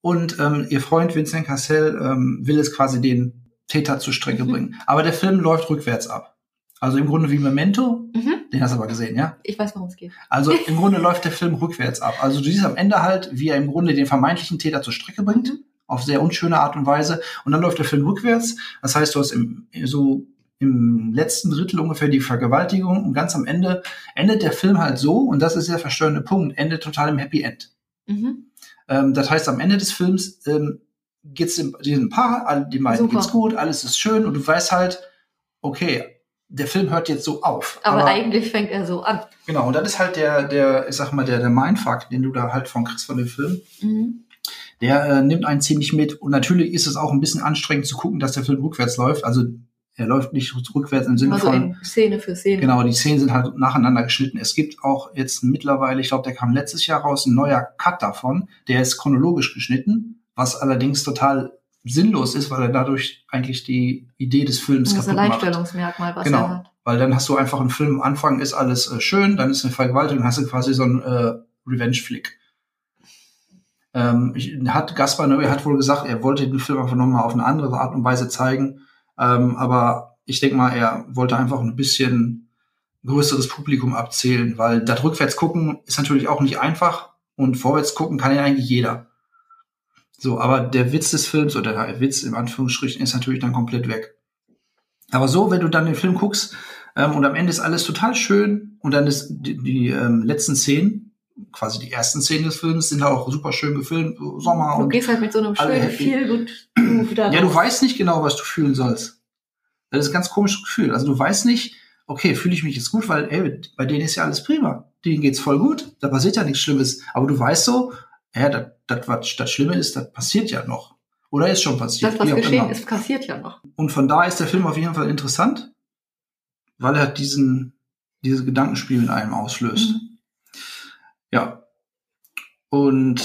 Speaker 2: und ähm, ihr Freund Vincent Cassel ähm, will es quasi den Täter zur Strecke
Speaker 1: Mhm.
Speaker 2: bringen. Aber der Film läuft rückwärts ab. Also im Grunde wie Memento,
Speaker 1: Mhm.
Speaker 2: den hast du aber gesehen, ja?
Speaker 1: Ich weiß, worum es geht.
Speaker 2: Also im Grunde läuft der Film rückwärts ab. Also du siehst am Ende halt, wie er im Grunde den vermeintlichen Täter zur Strecke bringt,
Speaker 1: Mhm.
Speaker 2: auf sehr unschöne Art und Weise. Und dann läuft der Film rückwärts. Das heißt, du hast im, so im letzten Drittel ungefähr die Vergewaltigung und ganz am Ende endet der Film halt so, und das ist der verstörende Punkt, endet total im Happy End.
Speaker 1: Mhm.
Speaker 2: Ähm, das heißt, am Ende des Films ähm, geht's dem, diesem Paar, die beiden
Speaker 1: Super.
Speaker 2: geht's gut, alles ist schön und du weißt halt, okay, der Film hört jetzt so auf.
Speaker 1: Aber, eigentlich fängt er so an.
Speaker 2: Genau, und das ist halt der, der, ich sag mal, der, der Mindfuck, den du da halt von kriegst von dem Film.
Speaker 1: Mhm.
Speaker 2: Der äh, nimmt einen ziemlich mit. Und natürlich ist es auch ein bisschen anstrengend zu gucken, dass der Film rückwärts läuft. Also er läuft nicht rückwärts im Sinne
Speaker 1: Also
Speaker 2: von,
Speaker 1: Szene für Szene.
Speaker 2: genau, die Szenen sind halt nacheinander geschnitten. Es gibt auch jetzt mittlerweile, ich glaube, der kam letztes Jahr raus, ein neuer Cut davon. Der ist chronologisch geschnitten, was allerdings total sinnlos ist, weil er dadurch eigentlich die Idee des Films
Speaker 1: Das
Speaker 2: kaputt macht.
Speaker 1: Alleinstellungsmerkmal, was
Speaker 2: Genau.
Speaker 1: er hat.
Speaker 2: Weil dann hast du einfach einen Film, am Anfang ist alles äh, schön, dann ist eine Vergewaltigung, hast du quasi so einen äh, Revenge-Flick. Ähm, ich, hat Gaspar Noé hat wohl gesagt, er wollte den Film einfach nochmal auf eine andere Art und Weise zeigen. Ähm, aber ich denke mal, er wollte einfach ein bisschen größeres Publikum abzählen, weil das rückwärts gucken ist natürlich auch nicht einfach und vorwärts gucken kann ja eigentlich jeder. So, aber der Witz des Films oder der Witz im Anführungsstrichen ist natürlich dann komplett weg. Aber so, wenn du dann den Film guckst ähm, und am Ende ist alles total schön und dann ist die, die ähm, letzten Szenen, quasi die ersten Szenen des Films, sind halt auch super schön gefilmt, so Sommer
Speaker 1: Du
Speaker 2: und
Speaker 1: gehst halt mit so einem schönen viel gut wieder
Speaker 2: ja, du weißt nicht genau, was du fühlen sollst. Das ist ein ganz komisches Gefühl. Also du weißt nicht, okay, fühle ich mich jetzt gut, weil ey, bei denen ist ja alles prima. Denen geht's voll gut, da passiert ja nichts Schlimmes. Aber du weißt so, ja, das, was das Schlimme ist, das passiert ja noch. Oder ist schon passiert.
Speaker 1: Das, was geschehen
Speaker 2: immer.
Speaker 1: ist, passiert ja noch.
Speaker 2: Und von da ist der Film auf jeden Fall interessant, weil er diesen, diese Gedankenspiel in einem auslöst.
Speaker 1: Mhm.
Speaker 2: Ja. Und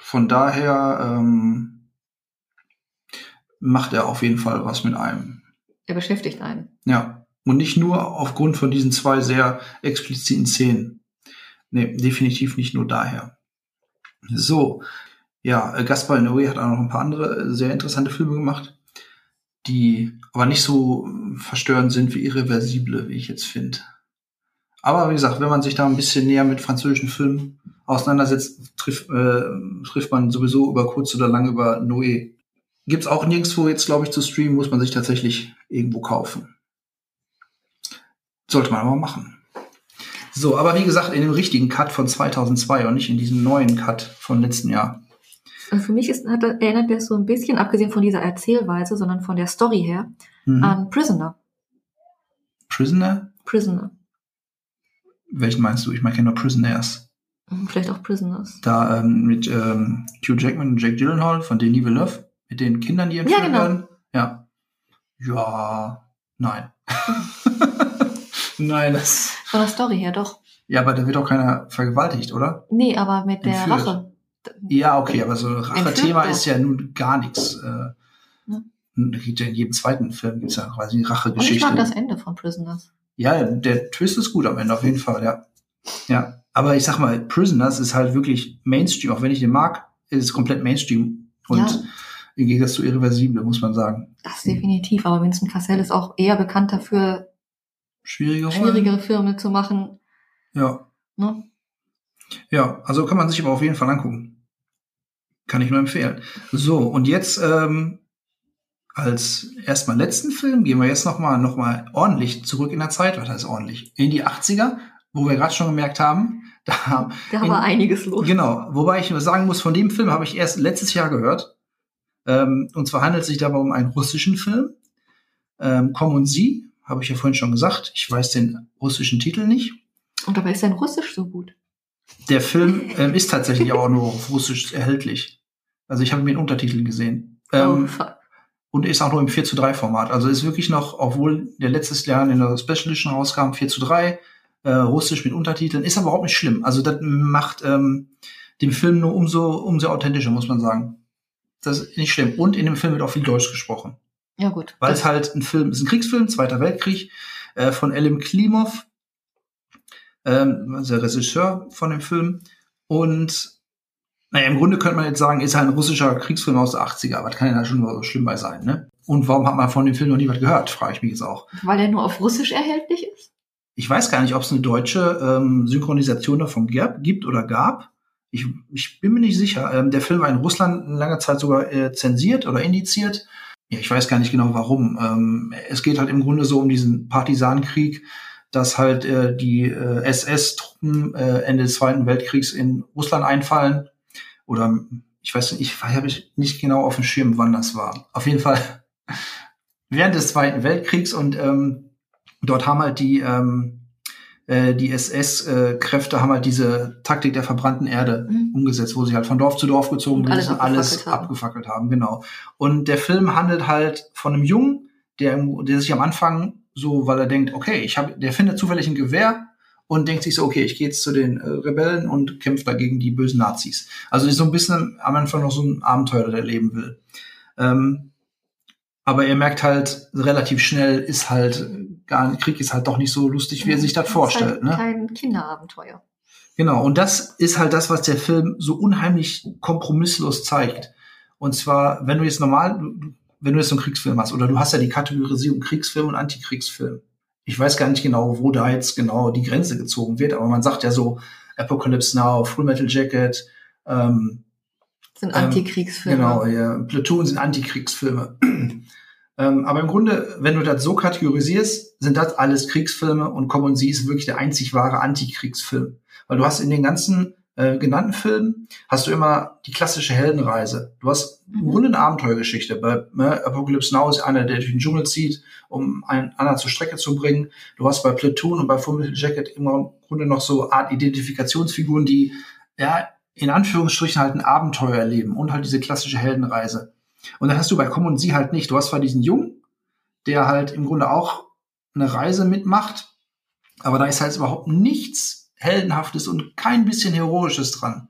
Speaker 2: von daher ähm, macht er auf jeden Fall was mit einem.
Speaker 1: Er beschäftigt einen.
Speaker 2: Ja. Und nicht nur aufgrund von diesen zwei sehr expliziten Szenen. Nee, definitiv nicht nur daher. So, ja, äh, Gaspar Noé hat auch noch ein paar andere äh, sehr interessante Filme gemacht, die aber nicht so verstörend sind wie Irreversible, wie ich jetzt finde. Aber wie gesagt, wenn man sich da ein bisschen näher mit französischen Filmen auseinandersetzt, trifft, äh, trifft man sowieso über kurz oder lang über Noé. Gibt's auch nirgendwo jetzt, glaube ich, zu streamen, muss man sich tatsächlich irgendwo kaufen. Sollte man aber machen. So, aber wie gesagt, in dem richtigen Cut von 2002 und nicht in diesem neuen Cut von letzten Jahr.
Speaker 1: Also für mich ist, hat, erinnert das so ein bisschen, abgesehen von dieser Erzählweise, sondern von der Story her, mhm. an Prisoner.
Speaker 2: Prisoner?
Speaker 1: Prisoner.
Speaker 2: Welchen meinst du? Ich meine nur Prisoners.
Speaker 1: Hm, vielleicht auch Prisoners.
Speaker 2: Da ähm, mit ähm, Hugh Jackman und Jack Gyllenhaal von Denis Villeneuve, mit den Kindern, die entführt ja, genau. werden. Ja. Ja, nein. nein, das.
Speaker 1: Von der Story her doch.
Speaker 2: Ja, aber da wird auch keiner vergewaltigt, oder?
Speaker 1: Nee, aber mit der entführt. Rache.
Speaker 2: Ja, okay, aber so ein Rache-Thema ist ja nun gar nichts. Äh, ja in jedem zweiten Film gibt es ja quasi eine Rache-Geschichte. Ich
Speaker 1: mag das Ende von Prisoners.
Speaker 2: Ja, der Twist ist gut am Ende, auf jeden Fall, ja. Ja. Aber ich sag mal, Prisoners ist halt wirklich Mainstream, auch wenn ich den mag, ist es komplett Mainstream. Und ja. im Gegensatz zu Irreversible, muss man sagen.
Speaker 1: Das definitiv, aber Vincent Cassell ist auch eher bekannt dafür,
Speaker 2: schwierige
Speaker 1: schwierigere Filme zu machen.
Speaker 2: Ja. Ne? Ja, also kann man sich aber auf jeden Fall angucken. Kann ich nur empfehlen. So, und jetzt ähm, als erstmal letzten Film gehen wir jetzt nochmal noch mal ordentlich zurück in der Zeit. Was heißt ordentlich? In die 80er, wo wir gerade schon gemerkt haben,
Speaker 1: da, da in, war einiges los.
Speaker 2: Genau, wobei ich sagen muss, von dem Film habe ich erst letztes Jahr gehört. Ähm, und zwar handelt es sich dabei um einen russischen Film. Ähm, Komm und Sie, habe ich ja vorhin schon gesagt. Ich weiß den russischen Titel nicht.
Speaker 1: Und dabei ist dein Russisch so gut.
Speaker 2: Der Film ähm, ist tatsächlich auch nur auf Russisch erhältlich. Also ich habe mir den Untertitel gesehen. Ähm, oh, fuck. Und ist auch nur im 4 zu 3 Format. Also ist wirklich noch, obwohl der letztes Jahr in der Special Edition rauskam, 4 zu 3, äh, Russisch mit Untertiteln, ist aber überhaupt nicht schlimm. Also das macht ähm, den Film nur umso, umso authentischer, muss man sagen. Das ist nicht schlimm. Und in dem Film wird auch viel Deutsch gesprochen.
Speaker 1: Ja, gut.
Speaker 2: Weil es halt ein Film, ist ein Kriegsfilm, Zweiter Weltkrieg, äh, von Elim Klimov, ähm, der Regisseur von dem Film. Und naja, im Grunde könnte man jetzt sagen, ist halt ein russischer Kriegsfilm aus der 80er, aber das kann ja da schon so schlimm bei sein, ne? Und warum hat man von dem Film noch nie was gehört, frage ich mich jetzt auch.
Speaker 1: Weil er nur auf Russisch erhältlich ist?
Speaker 2: Ich weiß gar nicht, ob es eine deutsche ähm, Synchronisation davon gibt oder gab. Ich, ich bin mir nicht sicher. Ähm, der Film war in Russland lange Zeit sogar äh, zensiert oder indiziert. Ja, ich weiß gar nicht genau warum. Ähm, es geht halt im Grunde so um diesen Partisanenkrieg, dass halt äh, die äh, SS-Truppen äh, Ende des Zweiten Weltkriegs in Russland einfallen oder ich weiß nicht, ich habe nicht genau auf dem Schirm, wann das war. Auf jeden Fall während des Zweiten Weltkriegs und ähm, dort haben halt die ähm, äh, die SS-Kräfte äh, haben halt diese Taktik der verbrannten Erde mhm. umgesetzt, wo sie halt von Dorf zu Dorf gezogen sind und alles haben. abgefackelt haben, genau. Und der Film handelt halt von einem Jungen, der, der sich am Anfang so, weil er denkt, okay, ich habe, der findet zufällig ein Gewehr und denkt sich so, okay, ich gehe jetzt zu den äh, Rebellen und kämpfe dagegen die bösen Nazis. Also ist so ein bisschen am Anfang noch so ein Abenteuer, der leben will. Ähm, aber er merkt halt relativ schnell, ist halt gar Krieg ist halt doch nicht so lustig, wie er sich das, das vorstellt. Halt
Speaker 1: ne? Kein Kinderabenteuer.
Speaker 2: Genau, und das ist halt das, was der Film so unheimlich kompromisslos zeigt. Und zwar, wenn du jetzt normal, wenn du jetzt so einen Kriegsfilm hast, oder du hast ja die Kategorisierung Kriegsfilm und Antikriegsfilm ich weiß gar nicht genau, wo da jetzt genau die Grenze gezogen wird, aber man sagt ja so Apocalypse Now, Full Metal Jacket, ähm,
Speaker 1: sind Antikriegsfilme.
Speaker 2: Ähm, genau, ja, Platoon sind Antikriegsfilme. ähm, aber im Grunde, wenn du das so kategorisierst, sind das alles Kriegsfilme und Common Sie ist wirklich der einzig wahre Antikriegsfilm. Weil du hast in den ganzen äh, genannten Filmen hast du immer die klassische Heldenreise. Du hast im mhm. Grunde eine Abenteuergeschichte. Bei ne, Apocalypse Now ist einer, der durch den Dschungel zieht, um einen anderen zur Strecke zu bringen. Du hast bei Platoon und bei Full Metal Jacket immer im Grunde noch so Art Identifikationsfiguren, die ja in Anführungsstrichen halt ein Abenteuer erleben und halt diese klassische Heldenreise. Und dann hast du bei Komm und Sie halt nicht. Du hast zwar diesen Jungen, der halt im Grunde auch eine Reise mitmacht, aber da ist halt überhaupt nichts Heldenhaftes und kein bisschen Heroisches dran.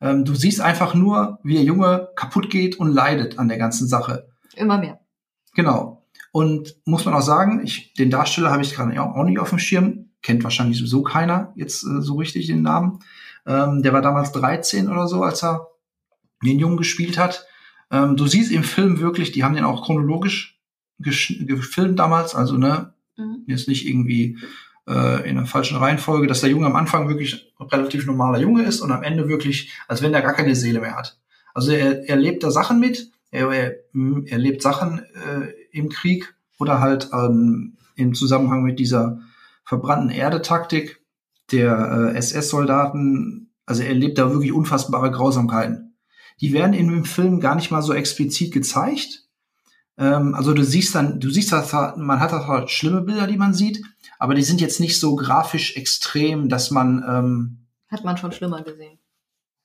Speaker 2: Ähm, du siehst einfach nur, wie der Junge kaputt geht und leidet an der ganzen Sache.
Speaker 1: Immer mehr.
Speaker 2: Genau. Und muss man auch sagen, ich, den Darsteller habe ich gerade auch nicht auf dem Schirm. Kennt wahrscheinlich sowieso keiner jetzt äh, so richtig den Namen. Ähm, der war damals 13 oder so, als er den Jungen gespielt hat. Ähm, du siehst im Film wirklich, die haben den auch chronologisch gefilmt damals, also ne, mhm. ist nicht irgendwie äh, in der falschen Reihenfolge, dass der Junge am Anfang wirklich relativ normaler Junge ist und am Ende wirklich, als wenn er gar keine Seele mehr hat. Also er, er lebt da Sachen mit, er, er, lebt Sachen äh, im Krieg oder halt ähm, im Zusammenhang mit dieser verbrannten Erde-Taktik der äh, SS-Soldaten. Also er lebt da wirklich unfassbare Grausamkeiten. Die werden in dem Film gar nicht mal so explizit gezeigt. Ähm, also du siehst dann, du siehst das, man hat halt schlimme Bilder, die man sieht, aber die sind jetzt nicht so grafisch extrem, dass man ähm,
Speaker 1: hat man schon schlimmer gesehen.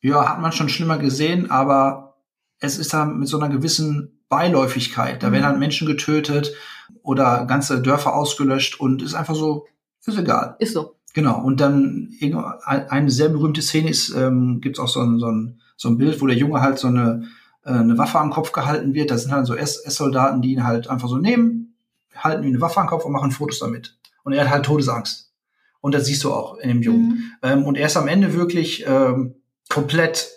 Speaker 2: Ja, hat man schon schlimmer gesehen, aber es ist dann mit so einer gewissen Beiläufigkeit. Da mhm. werden halt Menschen getötet oder ganze Dörfer ausgelöscht und ist einfach so, ist egal.
Speaker 1: Ist so.
Speaker 2: Genau. Und dann eine sehr berühmte Szene ist, ähm, gibt es auch so ein, so, ein, so ein Bild, wo der Junge halt so eine, äh, eine Waffe am Kopf gehalten wird. Das sind halt so SS-Soldaten, die ihn halt einfach so nehmen, halten ihm eine Waffe am Kopf und machen Fotos damit. Und er hat halt Todesangst. Und das siehst du auch in dem Jungen. Mhm. Ähm, und er ist am Ende wirklich ähm, komplett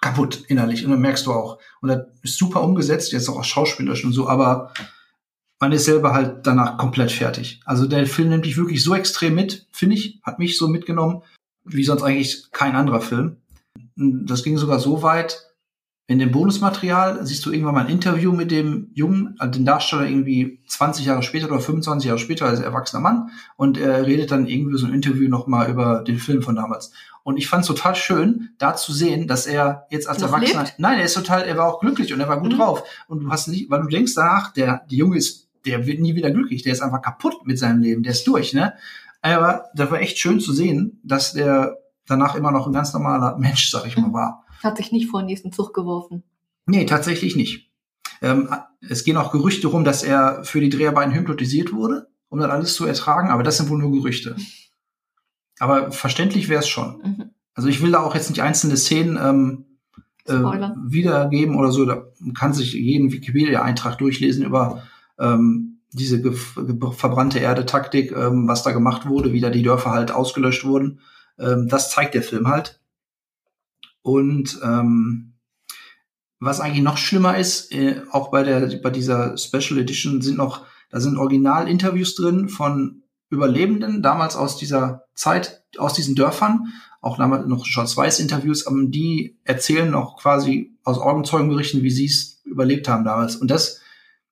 Speaker 2: kaputt innerlich. Und dann merkst du auch. Und das ist super umgesetzt, jetzt auch schauspielerisch und so, aber man ist selber halt danach komplett fertig. Also der Film nimmt dich wirklich so extrem mit, finde ich, hat mich so mitgenommen, wie sonst eigentlich kein anderer Film. Das ging sogar so weit, in dem Bonusmaterial siehst du irgendwann mal ein Interview mit dem Jungen, also den Darsteller irgendwie 20 Jahre später oder 25 Jahre später als erwachsener Mann und er redet dann irgendwie so ein Interview nochmal über den Film von damals. Und ich fand es total schön, da zu sehen, dass er jetzt als Noch Erwachsener, lebt? nein, er ist total, er war auch glücklich und er war gut mhm. drauf. Und du hast nicht, weil du denkst danach, der, die Junge ist, der wird nie wieder glücklich, der ist einfach kaputt mit seinem Leben, der ist durch, ne? Aber das war echt schön zu sehen, dass der danach immer noch ein ganz normaler Mensch, sag ich mal, war.
Speaker 1: Hat sich nicht vor den nächsten Zug geworfen.
Speaker 2: Nee, tatsächlich nicht. Ähm, es gehen auch Gerüchte rum, dass er für die Dreharbeiten hypnotisiert wurde, um das alles zu ertragen, aber das sind wohl nur Gerüchte. Aber verständlich wäre es schon. Mhm. Also ich will da auch jetzt nicht einzelne Szenen ähm, äh, wiedergeben oder so. Da kann sich jeden Wikipedia-Eintrag durchlesen über ähm, diese verbrannte Erde-Taktik, ähm, was da gemacht wurde, wie da die Dörfer halt ausgelöscht wurden. Ähm, das zeigt der Film halt. Und ähm, was eigentlich noch schlimmer ist, äh, auch bei der bei dieser Special Edition sind noch, da sind Original-Interviews drin von Überlebenden, damals aus dieser Zeit, aus diesen Dörfern, auch damals noch Schwarz-Weiß-Interviews, aber die erzählen noch quasi aus Augenzeugenberichten, wie sie es überlebt haben damals. Und das,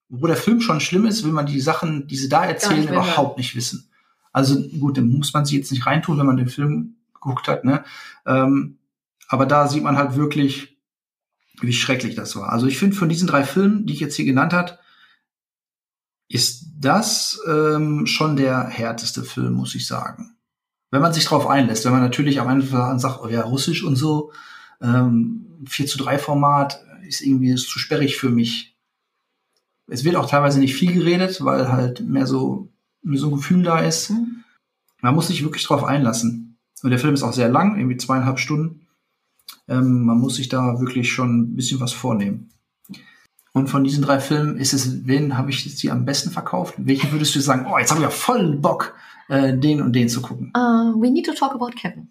Speaker 2: wo der Film schon schlimm ist, will man die Sachen, die sie da erzählen, nicht überhaupt nicht wissen. Also gut, dann muss man sie jetzt nicht reintun, wenn man den Film geguckt hat, ne? Ähm, aber da sieht man halt wirklich, wie schrecklich das war. Also ich finde, von diesen drei Filmen, die ich jetzt hier genannt hat, ist das ähm, schon der härteste Film, muss ich sagen. Wenn man sich darauf einlässt, wenn man natürlich am Ende sagt, oh ja, Russisch und so, ähm, 4 zu 3 Format ist irgendwie ist zu sperrig für mich. Es wird auch teilweise nicht viel geredet, weil halt mehr so, mehr so ein Gefühl da ist. Mhm. Man muss sich wirklich drauf einlassen. Und der Film ist auch sehr lang, irgendwie zweieinhalb Stunden. Ähm, man muss sich da wirklich schon ein bisschen was vornehmen. Und von diesen drei Filmen ist es, wen habe ich sie am besten verkauft? Welchen würdest du sagen, oh, jetzt habe ich ja voll Bock, äh, den und den zu gucken?
Speaker 1: Uh, we need to talk about Kevin.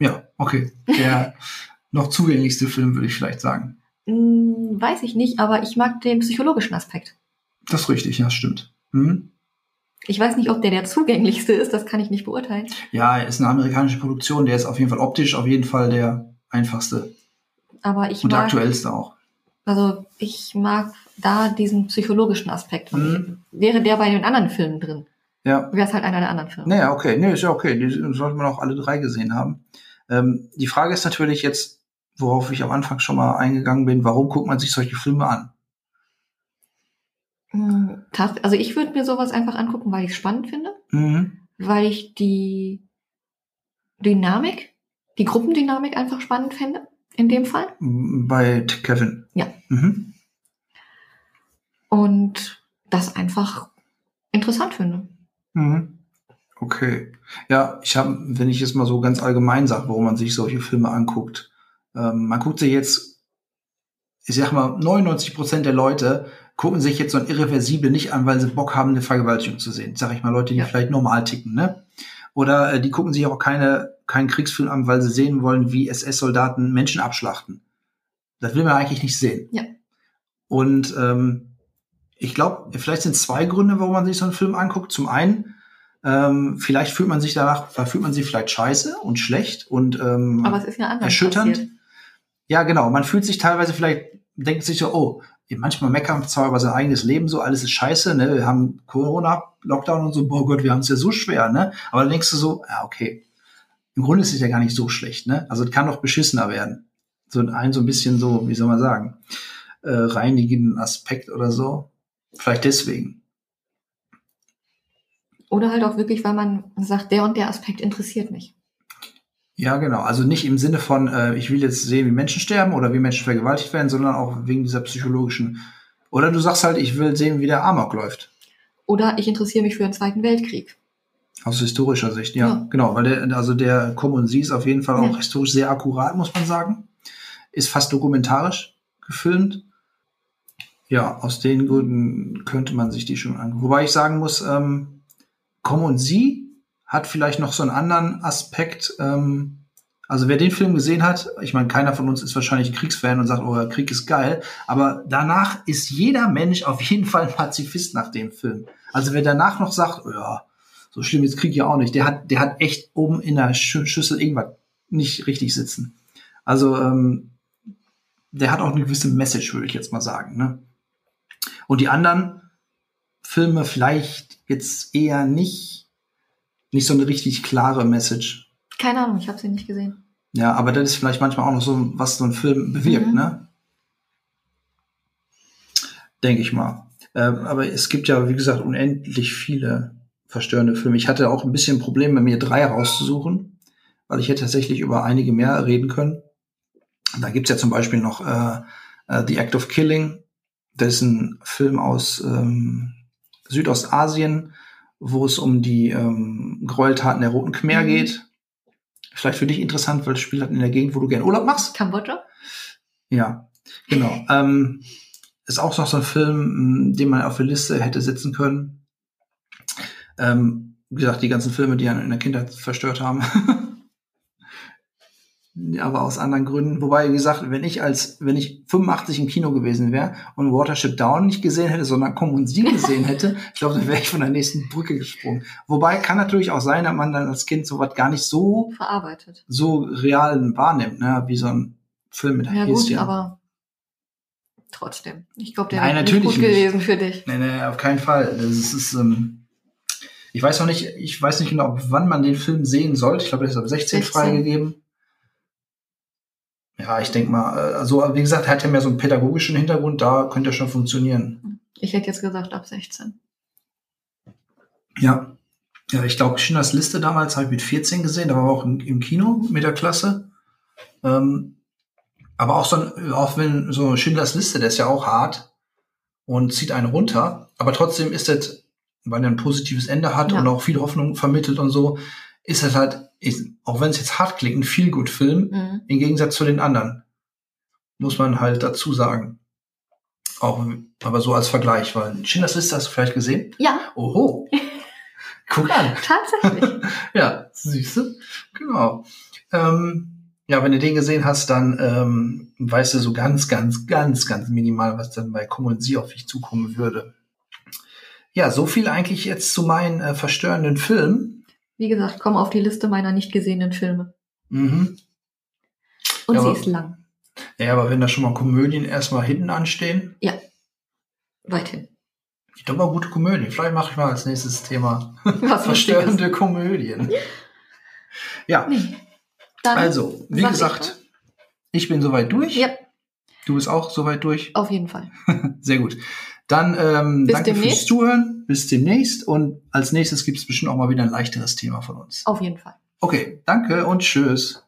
Speaker 2: Ja, okay. Der noch zugänglichste Film, würde ich vielleicht sagen.
Speaker 1: Mm, weiß ich nicht, aber ich mag den psychologischen Aspekt.
Speaker 2: Das ist richtig, ja, stimmt. Hm?
Speaker 1: Ich weiß nicht, ob der der zugänglichste ist, das kann ich nicht beurteilen.
Speaker 2: Ja, er ist eine amerikanische Produktion, der ist auf jeden Fall optisch auf jeden Fall der einfachste.
Speaker 1: Aber ich
Speaker 2: und
Speaker 1: mag,
Speaker 2: aktuellste auch.
Speaker 1: Also ich mag da diesen psychologischen Aspekt. Mhm. Wäre der bei den anderen Filmen drin?
Speaker 2: Ja.
Speaker 1: Wäre es halt einer der anderen Filme.
Speaker 2: Naja, okay. Nee, ist ja okay. Die sollte man auch alle drei gesehen haben. Ähm, die Frage ist natürlich jetzt, worauf ich am Anfang schon mal eingegangen bin, warum guckt man sich solche Filme an?
Speaker 1: Hm, also ich würde mir sowas einfach angucken, weil ich es spannend finde. Mhm. Weil ich die Dynamik die Gruppendynamik einfach spannend finde, in dem Fall.
Speaker 2: Bei Kevin.
Speaker 1: Ja. Mhm. Und das einfach interessant finde.
Speaker 2: Mhm. Okay. Ja, ich habe, wenn ich jetzt mal so ganz allgemein sage, warum man sich solche Filme anguckt. Ähm, man guckt sich jetzt, ich sag mal, 99 Prozent der Leute gucken sich jetzt so ein Irreversible nicht an, weil sie Bock haben, eine Vergewaltigung zu sehen. Sag ich mal, Leute, die
Speaker 1: Ja.
Speaker 2: vielleicht normal ticken, ne? Oder äh, die gucken sich auch keine, keinen Kriegsfilm an, weil sie sehen wollen, wie SS-Soldaten Menschen abschlachten. Das will man eigentlich nicht sehen.
Speaker 1: Ja.
Speaker 2: Und ähm, ich glaube, vielleicht sind zwei Gründe, warum man sich so einen Film anguckt. Zum einen, ähm, vielleicht fühlt man sich danach, da fühlt man sich vielleicht scheiße und schlecht und ähm,
Speaker 1: Aber es ist ja anders.
Speaker 2: erschütternd.
Speaker 1: Passiert.
Speaker 2: ja, genau. Man fühlt sich teilweise vielleicht, denkt sich so, oh, manchmal meckern wir zwar über sein eigenes Leben so, alles ist scheiße, ne? Wir haben Corona, Lockdown und so, boah Gott, wir haben es ja so schwer, ne? Aber dann denkst du so, ja, okay. Im Grunde ist es ja gar nicht so schlecht, ne? Also es kann noch beschissener werden. So ein so ein bisschen so, wie soll man sagen, äh, reinigenden Aspekt oder so. Vielleicht deswegen.
Speaker 1: Oder halt auch wirklich, weil man sagt, der und der Aspekt interessiert mich.
Speaker 2: Ja, genau. Also nicht im Sinne von, äh, ich will jetzt sehen, wie Menschen sterben oder wie Menschen vergewaltigt werden, sondern auch wegen dieser psychologischen. Oder du sagst halt, ich will sehen, wie der Amok läuft.
Speaker 1: Oder ich interessiere mich für den Zweiten Weltkrieg.
Speaker 2: Aus historischer Sicht, ja,
Speaker 1: Ja.
Speaker 2: genau, weil der, also der Kommensi ist auf jeden Fall auch
Speaker 1: Ja.
Speaker 2: historisch sehr akkurat, muss man sagen. Ist fast dokumentarisch gefilmt. Ja, aus den Gründen könnte man sich die schon angucken. Wobei ich sagen muss, ähm, Kommensi hat vielleicht noch so einen anderen Aspekt. Ähm, also wer den Film gesehen hat, ich meine, keiner von uns ist wahrscheinlich ein Kriegsfan und sagt, oh, Krieg ist geil. Aber danach ist jeder Mensch auf jeden Fall ein Pazifist nach dem Film. Also wer danach noch sagt, oh, ja, so schlimm ist Krieg ja auch nicht, der hat, der hat echt oben in der Schü Schüssel irgendwas nicht richtig sitzen. Also ähm, der hat auch eine gewisse Message, würde ich jetzt mal sagen. Ne? Und die anderen Filme vielleicht jetzt eher nicht, nicht so eine richtig klare Message.
Speaker 1: Keine Ahnung, ich habe sie nicht gesehen.
Speaker 2: Ja, aber das ist vielleicht manchmal auch noch so, was so ein Film bewirkt,
Speaker 1: Mhm.
Speaker 2: ne? Denke ich mal. Ähm, aber es gibt ja, wie gesagt, unendlich viele verstörende Filme. Ich hatte auch ein bisschen Probleme, mir drei rauszusuchen, weil ich hätte tatsächlich über einige mehr reden können. Da gibt's ja zum Beispiel noch äh, äh, The Act of Killing. Das ist ein Film aus ähm, Südostasien, wo es um die ähm, Gräueltaten der Roten Khmer
Speaker 1: Mhm.
Speaker 2: geht. Vielleicht für dich interessant, weil das Spiel hat in der Gegend, wo du gerne Urlaub machst.
Speaker 1: Kambodscha?
Speaker 2: Ja, genau. ähm, ist auch noch so ein Film, den man auf der Liste hätte setzen können. Ähm, wie gesagt, die ganzen Filme, die einen in der Kindheit verstört haben. Aber aus anderen Gründen. Wobei, wie gesagt, wenn ich als, wenn ich 85 im Kino gewesen wäre und Watership Down nicht gesehen hätte, sondern Komm und Sie gesehen hätte, ich glaube, dann wäre ich von der nächsten Brücke gesprungen. Wobei kann natürlich auch sein, dass man dann als Kind sowas gar nicht so,
Speaker 1: Verarbeitet.
Speaker 2: so real wahrnimmt, ne, wie so ein Film mit
Speaker 1: Ja gut,
Speaker 2: Häschen.
Speaker 1: aber trotzdem. Ich glaube, der wäre nicht gut
Speaker 2: nicht.
Speaker 1: gewesen für dich.
Speaker 2: Nee, nee, auf keinen Fall. Das ist, ist ähm, ich weiß noch nicht, ich weiß nicht genau, wann man den Film sehen sollte. Ich glaube, der ist ab 16,
Speaker 1: 16.
Speaker 2: freigegeben. Ja, ich denke mal, äh, also wie gesagt, hat ja mehr so einen pädagogischen Hintergrund, da könnte er schon funktionieren.
Speaker 1: Ich hätte jetzt gesagt ab 16.
Speaker 2: Ja. Ja, ich glaube, Schindlers Liste damals habe ich mit 14 gesehen, da war auch im, im Kino mit der Klasse. Ähm, aber auch so ein, auch wenn so Schindlers Liste, der ist ja auch hart und zieht einen runter, aber trotzdem ist das, weil er ein positives Ende hat
Speaker 1: Ja.
Speaker 2: und auch viel Hoffnung vermittelt und so, ist das halt, ist, auch wenn es jetzt hart klingt, ein viel gut Film,
Speaker 1: Mhm.
Speaker 2: im Gegensatz zu den anderen. Muss man halt dazu sagen. Auch, aber so als Vergleich, weil Schindlers Liste hast du vielleicht gesehen?
Speaker 1: Ja,
Speaker 2: Oho. Guck an.
Speaker 1: tatsächlich.
Speaker 2: Ja, siehst du? Genau. Ähm, ja, wenn du den gesehen hast, dann ähm, weißt du so ganz, ganz, ganz, ganz minimal, was dann bei und Sie auf dich zukommen würde. Ja, so viel eigentlich jetzt zu meinen äh, verstörenden Filmen.
Speaker 1: Wie gesagt, komm auf die Liste meiner nicht gesehenen Filme.
Speaker 2: Mhm.
Speaker 1: Und
Speaker 2: Ja,
Speaker 1: sie
Speaker 2: aber-
Speaker 1: ist lang.
Speaker 2: Ja, aber wenn da schon mal Komödien erstmal hinten anstehen,
Speaker 1: Weithin.
Speaker 2: ich glaube mal gute Komödien. Vielleicht mache ich mal als nächstes Thema
Speaker 1: Was
Speaker 2: verstörende Komödien. Ja,
Speaker 1: Nee. Dann
Speaker 2: also, wie
Speaker 1: sag ich
Speaker 2: gesagt, ich bin soweit durch.
Speaker 1: Ja,
Speaker 2: Du bist auch soweit durch.
Speaker 1: auf jeden Fall.
Speaker 2: Sehr gut. Dann ähm,
Speaker 1: Bis
Speaker 2: danke
Speaker 1: demnächst.
Speaker 2: fürs Zuhören. Bis demnächst. Und als nächstes gibt es bestimmt auch mal wieder ein leichteres Thema von uns.
Speaker 1: Auf jeden Fall.
Speaker 2: Okay, danke und tschüss.